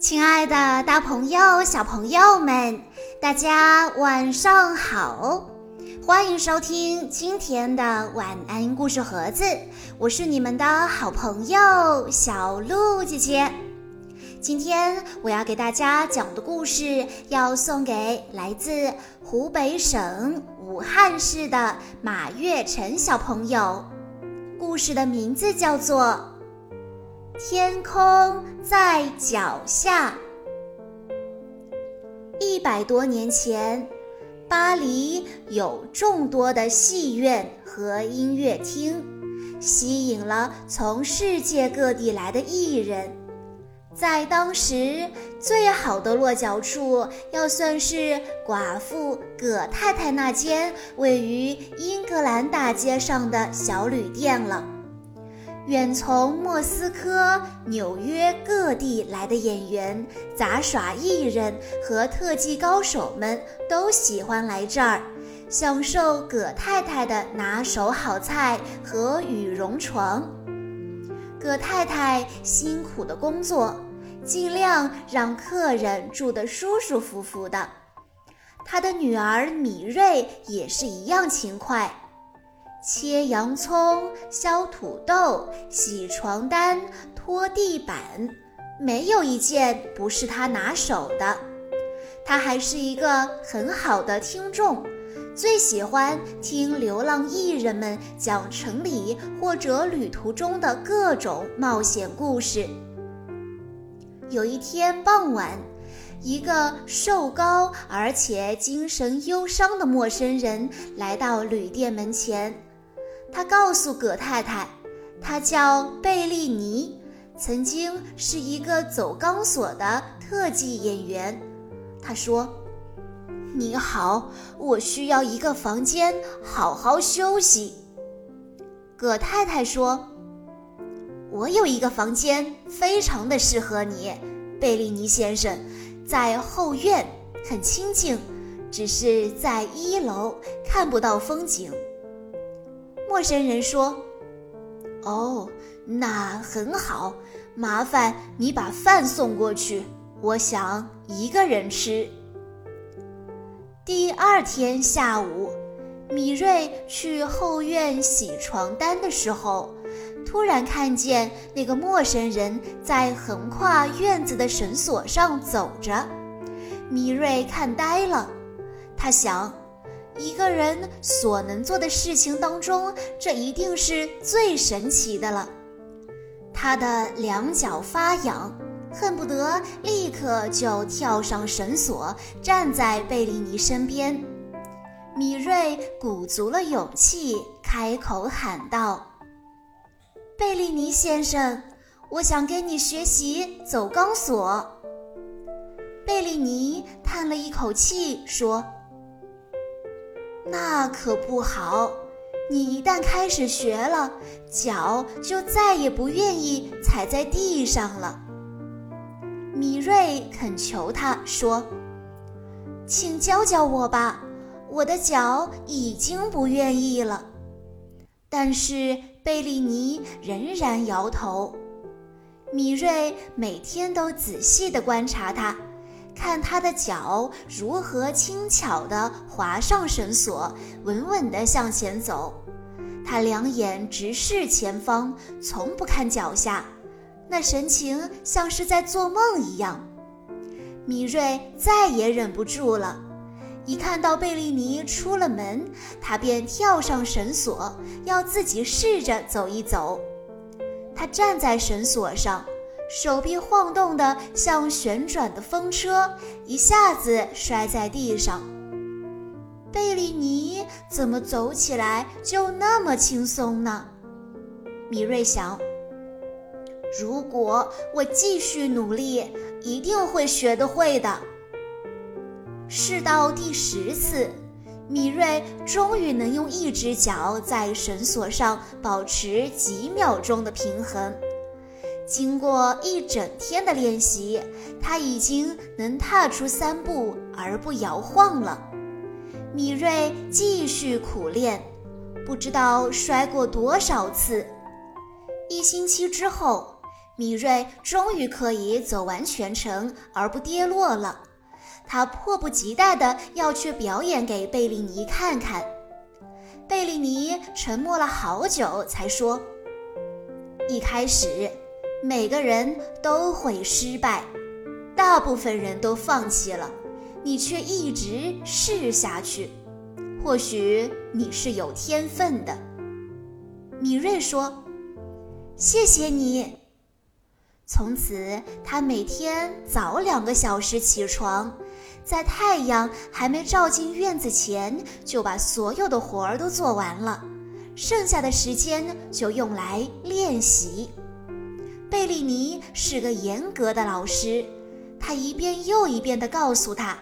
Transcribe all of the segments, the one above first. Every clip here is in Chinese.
亲爱的，大朋友、小朋友们，大家晚上好！欢迎收听今天的晚安故事盒子，我是你们的好朋友小鹿姐姐。今天我要给大家讲的故事，要送给来自湖北省武汉市的马月晨小朋友。故事的名字叫做。天空在脚下。一百多年前，巴黎有众多的戏院和音乐厅，吸引了从世界各地来的艺人。在当时，最好的落脚处要算是寡妇葛太太那间位于英格兰大街上的小旅店了。远从莫斯科、纽约各地来的演员、杂耍艺人和特技高手们都喜欢来这儿，享受葛太太的拿手好菜和羽绒床。葛太太辛苦的工作，尽量让客人住得舒舒服服的。她的女儿米瑞也是一样勤快。切洋葱、削土豆、洗床单、拖地板，没有一件不是他拿手的。他还是一个很好的听众，最喜欢听流浪艺人们讲城里或者旅途中的各种冒险故事。有一天傍晚，一个瘦高而且精神忧伤的陌生人来到旅店门前。他告诉葛太太，他叫贝利尼，曾经是一个走钢索的特技演员。他说：“你好，我需要一个房间好好休息。”葛太太说：“我有一个房间，非常的适合你，贝利尼先生，在后院，很清静，只是在一楼看不到风景。”陌生人说：“哦，那很好，麻烦你把饭送过去。我想一个人吃。”第二天下午，米瑞去后院洗床单的时候，突然看见那个陌生人在横跨院子的绳索上走着。米瑞看呆了，他想。一个人所能做的事情当中，这一定是最神奇的了。他的两脚发痒，恨不得立刻就跳上绳索，站在贝利尼身边。米瑞鼓足了勇气，开口喊道：“贝利尼先生，我想跟你学习走钢索。”贝利尼叹了一口气，说。那可不好，你一旦开始学了，脚就再也不愿意踩在地上了。米瑞恳求他说：“请教教我吧，我的脚已经不愿意了。”但是贝利尼仍然摇头。米瑞每天都仔细地观察他。看他的脚如何轻巧地滑上绳索，稳稳地向前走。他两眼直视前方，从不看脚下，那神情像是在做梦一样。米瑞再也忍不住了，一看到贝利尼出了门，他便跳上绳索，要自己试着走一走。他站在绳索上。手臂晃动的像旋转的风车，一下子摔在地上。贝利尼怎么走起来就那么轻松呢？米瑞想，如果我继续努力，一定会学得会的。试到第十次，米瑞终于能用一只脚在绳索上保持几秒钟的平衡。经过一整天的练习，他已经能踏出三步而不摇晃了。米瑞继续苦练，不知道摔过多少次。一星期之后，米瑞终于可以走完全程而不跌落了。他迫不及待地要去表演给贝利尼看看。贝利尼沉默了好久，才说：“一开始，每个人都会失败，大部分人都放弃了，你却一直试下去。或许你是有天分的。”米瑞说：“谢谢你。”从此，他每天早两个小时起床，在太阳还没照进院子前，就把所有的活儿都做完了，剩下的时间就用来练习。贝利尼是个严格的老师，他一遍又一遍地告诉他：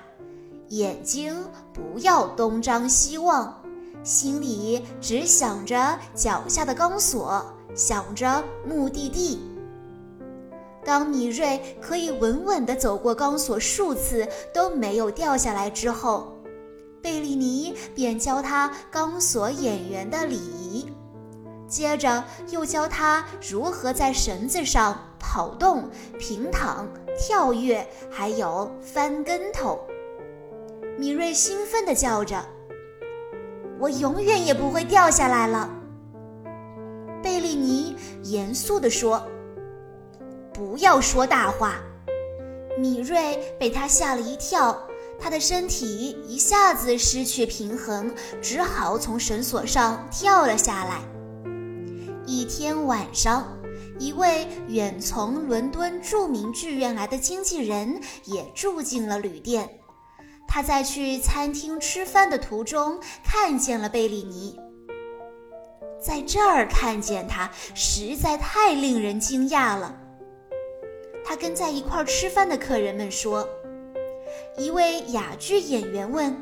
眼睛不要东张西望，心里只想着脚下的钢索，想着目的地。当米瑞可以稳稳地走过钢索数次都没有掉下来之后，贝利尼便教他钢索演员的礼仪，接着又教他如何在绳子上跑动、平躺、跳跃，还有翻跟头。米瑞兴奋地叫着：“我永远也不会掉下来了。”贝利尼严肃地说。不要说大话！米瑞被他吓了一跳，他的身体一下子失去平衡，只好从绳索上跳了下来。一天晚上，一位远从伦敦著名剧院来的经纪人也住进了旅店。他在去餐厅吃饭的途中看见了贝利尼，在这儿看见他实在太令人惊讶了。他跟在一块儿吃饭的客人们说：“一位哑剧演员问，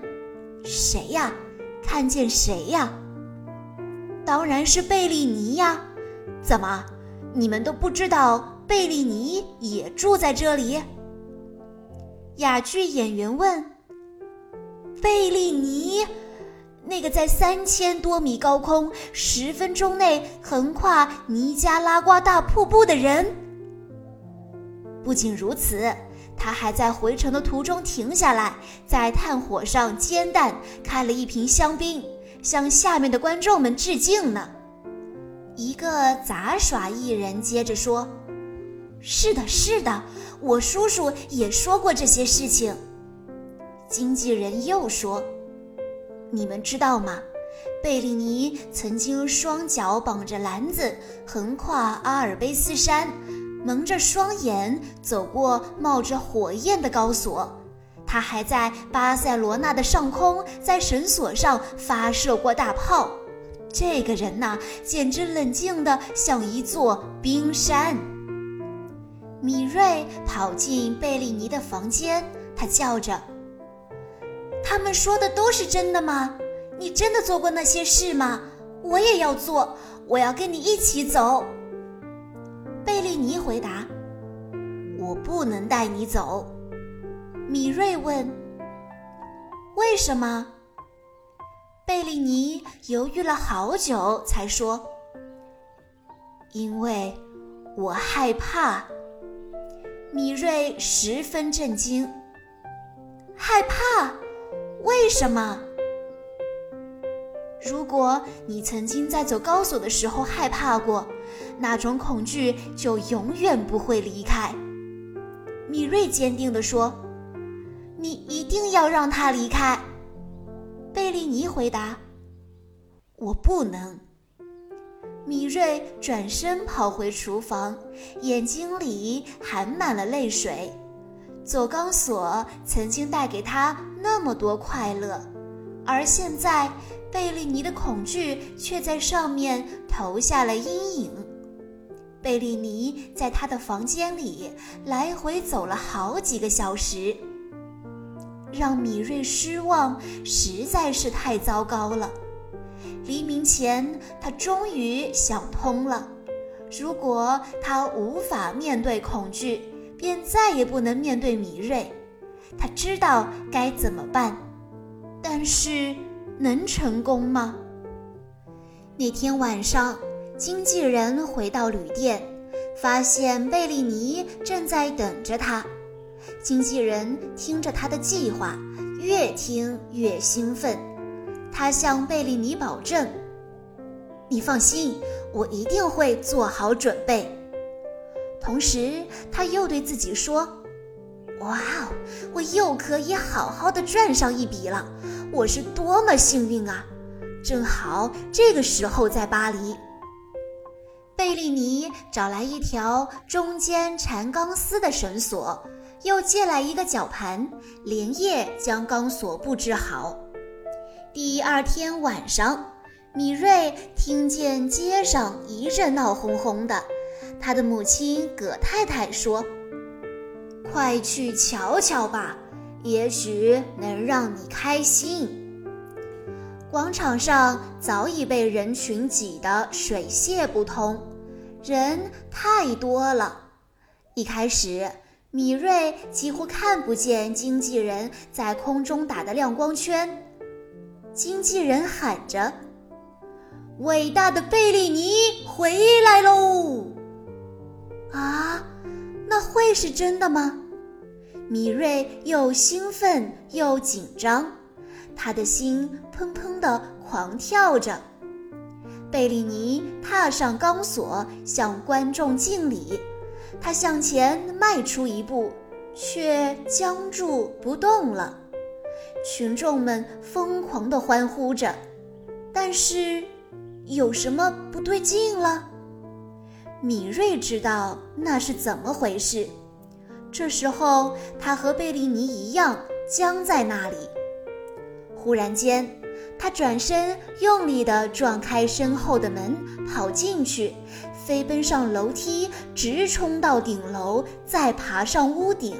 谁呀？看见谁呀？当然是贝利尼呀！怎么，你们都不知道贝利尼也住在这里？”哑剧演员问：“贝利尼，那个在三千多米高空十分钟内横跨尼加拉瓜大瀑布的人？”不仅如此，他还在回程的途中停下来，在炭火上煎蛋，开了一瓶香槟，向下面的观众们致敬呢。一个杂耍艺人接着说：“是的，是的，我叔叔也说过这些事情。”经纪人又说：“你们知道吗？贝利尼曾经双脚绑着篮子，横跨阿尔卑斯山。”蒙着双眼走过冒着火焰的高索，他还在巴塞罗那的上空在绳索上发射过大炮。这个人呐，简直冷静的像一座冰山。米瑞跑进贝利尼的房间，他叫着：“他们说的都是真的吗？你真的做过那些事吗？我也要做，我要跟你一起走。”贝利尼回答：“我不能带你走。”米瑞问：“为什么？”贝利尼犹豫了好久，才说：“因为我害怕。”米瑞十分震惊：“害怕？为什么？”如果你曾经在走高索的时候害怕过，那种恐惧就永远不会离开。米瑞坚定地说：“你一定要让他离开。”贝利尼回答：“我不能。”米瑞转身跑回厨房，眼睛里含满了泪水。走钢索曾经带给他那么多快乐，而现在。贝利尼的恐惧却在上面投下了阴影。贝利尼在他的房间里来回走了好几个小时，让米瑞失望实在是太糟糕了。黎明前，他终于想通了：如果他无法面对恐惧，便再也不能面对米瑞。他知道该怎么办，但是。能成功吗？那天晚上，经纪人回到旅店，发现贝利尼正在等着他。经纪人听着他的计划，越听越兴奋。他向贝利尼保证：“你放心，我一定会做好准备。”同时，他又对自己说：“哇哦，我又可以好好的赚上一笔了！我是多么幸运啊！正好这个时候在巴黎。”贝利尼找来一条中间缠钢丝的绳索。又借来一个绞盘，连夜将钢索布置好。第二天晚上，米瑞听见街上一阵闹哄哄的。他的母亲葛太太说：“快去瞧瞧吧，也许能让你开心。”广场上早已被人群挤得水泄不通，人太多了。一开始。米瑞几乎看不见经纪人在空中打的亮光圈。经纪人喊着：“伟大的贝利尼回来喽！”啊，那会是真的吗？米瑞又兴奋又紧张，他的心砰砰地狂跳着。贝利尼踏上钢索，向观众敬礼。他向前迈出一步，却僵住不动了。群众们疯狂地欢呼着，但是有什么不对劲了？米瑞知道那是怎么回事。这时候，他和贝利尼一样僵在那里。忽然间，他转身用力地撞开身后的门，跑进去。飞奔上楼梯，直冲到顶楼，再爬上屋顶。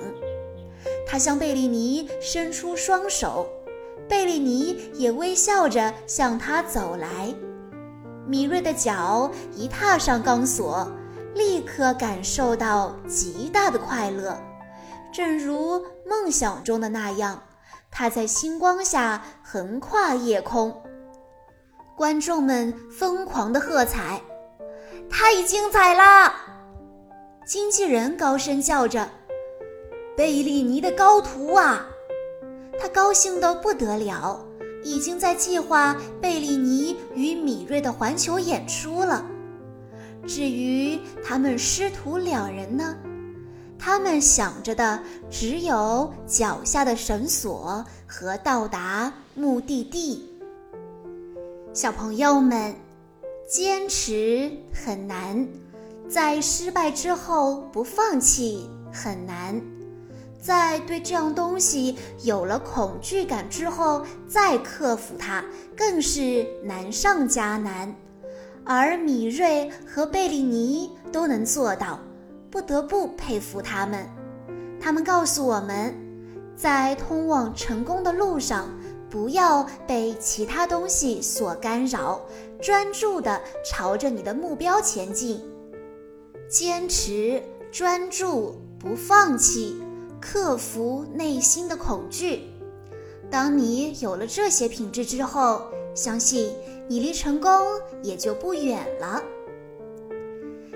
他向贝利尼伸出双手，贝利尼也微笑着向他走来。米瑞的脚一踏上钢索，立刻感受到极大的快乐，正如梦想中的那样，他在星光下横跨夜空。观众们疯狂的喝彩。太精彩了！经纪人高声叫着：“贝利尼的高徒啊！”他高兴得不得了，已经在计划贝利尼与米瑞的环球演出了。至于他们师徒两人呢，他们想着的只有脚下的绳索和到达目的地。小朋友们。坚持很难，在失败之后不放弃很难，在对这样东西有了恐惧感之后再克服它更是难上加难。而米瑞和贝利尼都能做到，不得不佩服他们。他们告诉我们，在通往成功的路上。不要被其他东西所干扰，专注地朝着你的目标前进，坚持、专注、不放弃，克服内心的恐惧。当你有了这些品质之后，相信你离成功也就不远了。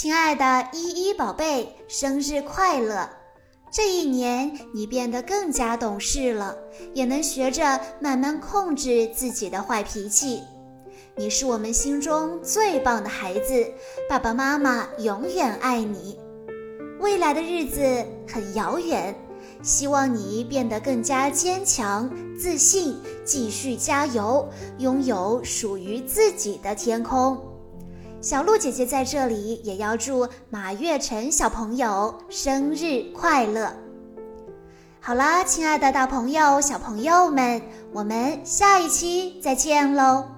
亲爱的依依宝贝，生日快乐！这一年你变得更加懂事了，也能学着慢慢控制自己的坏脾气。你是我们心中最棒的孩子，爸爸妈妈永远爱你。未来的日子很遥远，希望你变得更加坚强、自信，继续加油，拥有属于自己的天空。小鹿姐姐在这里也要祝马月辰小朋友生日快乐。好啦，亲爱的大朋友、小朋友们，我们下一期再见喽！